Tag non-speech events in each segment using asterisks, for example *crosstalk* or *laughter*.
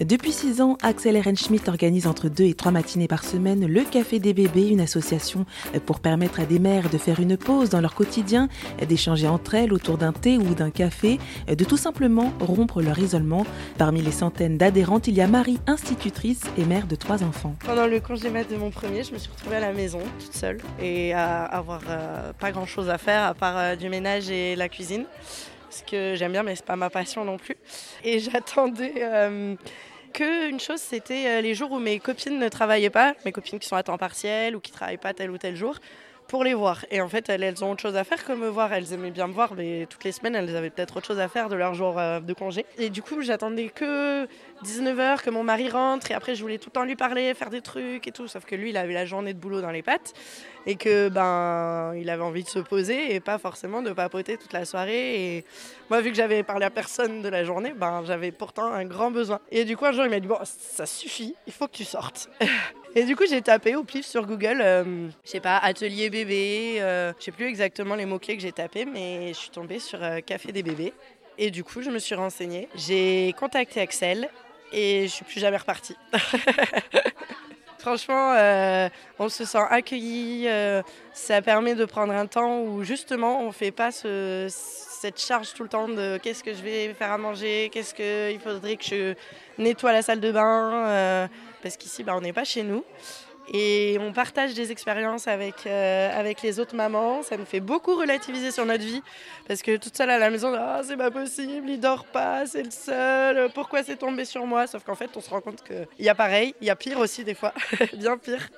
Depuis six ans, Axel Ehrenschmidt organise entre deux et trois matinées par semaine le Café des bébés, une association pour permettre à des mères de faire une pause dans leur quotidien, d'échanger entre elles autour d'un thé ou d'un café, de tout simplement rompre leur isolement. Parmi les centaines d'adhérentes, il y a Marie, institutrice et mère de trois enfants. Pendant le congé de mon premier, je me suis retrouvée à la maison toute seule et à avoir euh, pas grand chose à faire à part euh, du ménage et la cuisine parce que j'aime bien, mais c'est pas ma passion non plus. Et j'attendais euh, que une chose, c'était euh, les jours où mes copines ne travaillaient pas, mes copines qui sont à temps partiel ou qui travaillent pas tel ou tel jour, pour les voir. Et en fait, elles, ont autre chose à faire que me voir. Elles aimaient bien me voir, mais toutes les semaines, elles avaient peut-être autre chose à faire de leur jour euh, de congé. Et du coup, j'attendais que 19h, que mon mari rentre, et après, je voulais tout le temps lui parler, faire des trucs et tout. Sauf que lui, il avait la journée de boulot dans les pattes, et que ben, il avait envie de se poser et pas forcément de papoter toute la soirée. Et moi, vu que j'avais parlé à personne de la journée, ben, j'avais pourtant un grand besoin. Et du coup, un jour, il m'a dit Bon, ça suffit, il faut que tu sortes. *laughs* Et du coup, j'ai tapé au pif sur Google, euh, je sais pas, atelier bébé, euh, je sais plus exactement les mots-clés que j'ai tapés, mais je suis tombée sur euh, café des bébés. Et du coup, je me suis renseignée. J'ai contacté Axel et je suis plus jamais repartie. *laughs* Franchement, euh, on se sent accueilli. euh, ça permet de prendre un temps où justement on fait pas ce- cette charge tout le temps de qu'est-ce que je vais faire à manger, qu'est-ce qu'il faudrait que je nettoie la salle de bain, euh, parce qu'ici bah, on n'est pas chez nous. Et on partage des expériences avec, euh, avec les autres mamans. Ça nous fait beaucoup relativiser sur notre vie. Parce que toute seule à la maison, ah, c'est pas possible, il dort pas, c'est le seul, pourquoi c'est tombé sur moi? Sauf qu'en fait, on se rend compte qu'il y a pareil, il y a pire aussi des fois, *laughs* bien pire.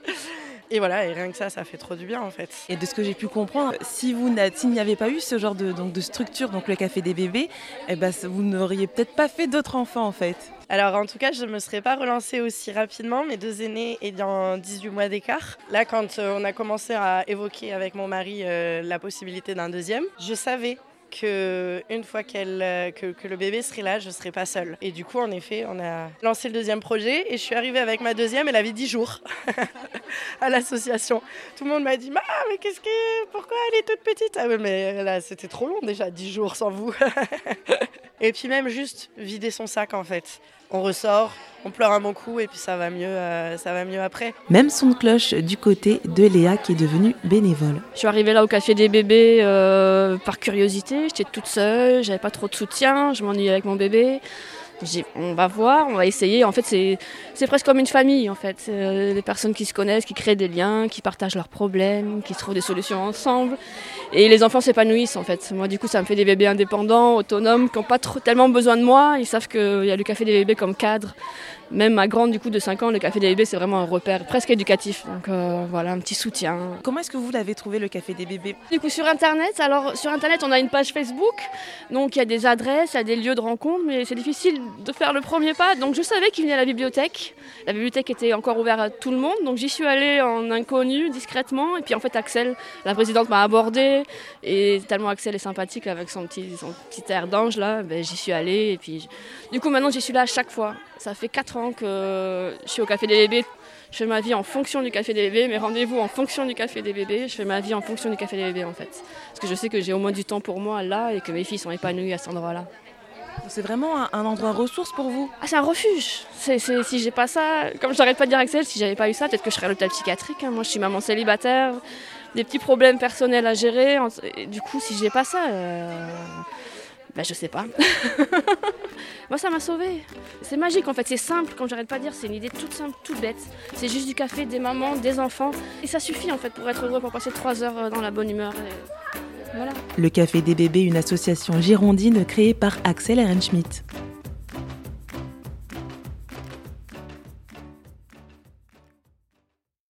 Et voilà, et rien que ça, ça fait trop du bien en fait. Et de ce que j'ai pu comprendre, si vous s'il n'y avait pas eu ce genre de, donc, de structure, donc le Café des bébés, eh ben, vous n'auriez peut-être pas fait d'autres enfants en fait. Alors en tout cas, je ne me serais pas relancée aussi rapidement, mes deux aînés ayant 18 mois d'écart. Là, quand euh, on a commencé à évoquer avec mon mari euh, la possibilité d'un deuxième, je savais que une fois euh, que, le bébé serait là, je serais pas seule. Et du coup, en effet, on a lancé le deuxième projet et je suis arrivée avec ma deuxième, elle avait 10 jours *laughs* à l'association. Tout le monde m'a dit, Ah, mais qu'est-ce que... Pourquoi elle est toute petite? Ah ouais, mais là, c'était trop long déjà, 10 jours sans vous. *laughs* Et puis même juste vider son sac en fait. On ressort, on pleure un bon coup et puis ça va mieux, euh, ça va mieux après. Même son de cloche du côté de Léa qui est devenue bénévole. Je suis arrivée là au café des bébés euh, par curiosité. J'étais toute seule, j'avais pas trop de soutien, je m'ennuyais avec mon bébé. Dit, on va voir, on va essayer. En fait, c'est c'est presque comme une famille, en fait. C'est, euh, des personnes qui se connaissent, qui créent des liens, qui partagent leurs problèmes, qui trouvent des solutions ensemble. Et les enfants s'épanouissent, en fait. Moi, du coup, ça me fait des bébés indépendants, autonomes, qui n'ont pas trop, tellement besoin de moi. Ils savent qu'il y a le café des bébés comme cadre. Même ma grande, du coup, de 5 ans, le café des bébés, c'est vraiment un repère presque éducatif. Donc euh, voilà, un petit soutien. Comment est-ce que vous l'avez trouvé le Café des bébés? Du coup, sur Internet, alors sur Internet, on a une page Facebook, donc il y a des adresses, il y a des lieux de rencontre, mais c'est difficile de faire le premier pas. Donc je savais qu'il venait à la bibliothèque. La bibliothèque était encore ouverte à tout le monde, donc j'y suis allée en inconnu, discrètement. Et puis en fait, Axel, la présidente, m'a abordée. Et tellement Axel est sympathique avec son petit, son petit air d'ange, là, ben, j'y suis allée. Et puis, du coup, maintenant, j'y suis là à chaque fois. Ça fait 4 ans que je suis au Café des bébés. Je fais ma vie en fonction du café des bébés, mes rendez-vous en fonction du café des bébés. Je fais ma vie en fonction du café des bébés en fait. Parce que je sais que j'ai au moins du temps pour moi là et que mes filles sont épanouies à cet endroit-là. C'est vraiment un, un endroit ressource pour vous? Ah, c'est un refuge. Si j'ai pas ça, comme je n'arrête pas de dire Axel, si j'avais pas eu ça, peut-être que je serais à l'hôpital psychiatrique. hein. Moi, je suis maman célibataire, des petits problèmes personnels à gérer. Du coup, si j'ai pas ça, euh, ben, je sais pas. *laughs* Moi, ça m'a sauvée. C'est magique en fait, c'est simple, comme j'arrête pas de dire, c'est une idée toute simple, toute bête. C'est juste du café, des mamans, des enfants. Et ça suffit en fait pour être heureux, pour passer trois heures euh, dans la bonne humeur. Voilà. Le Café des bébés, une association girondine créée par Axel Ehrenschmidt.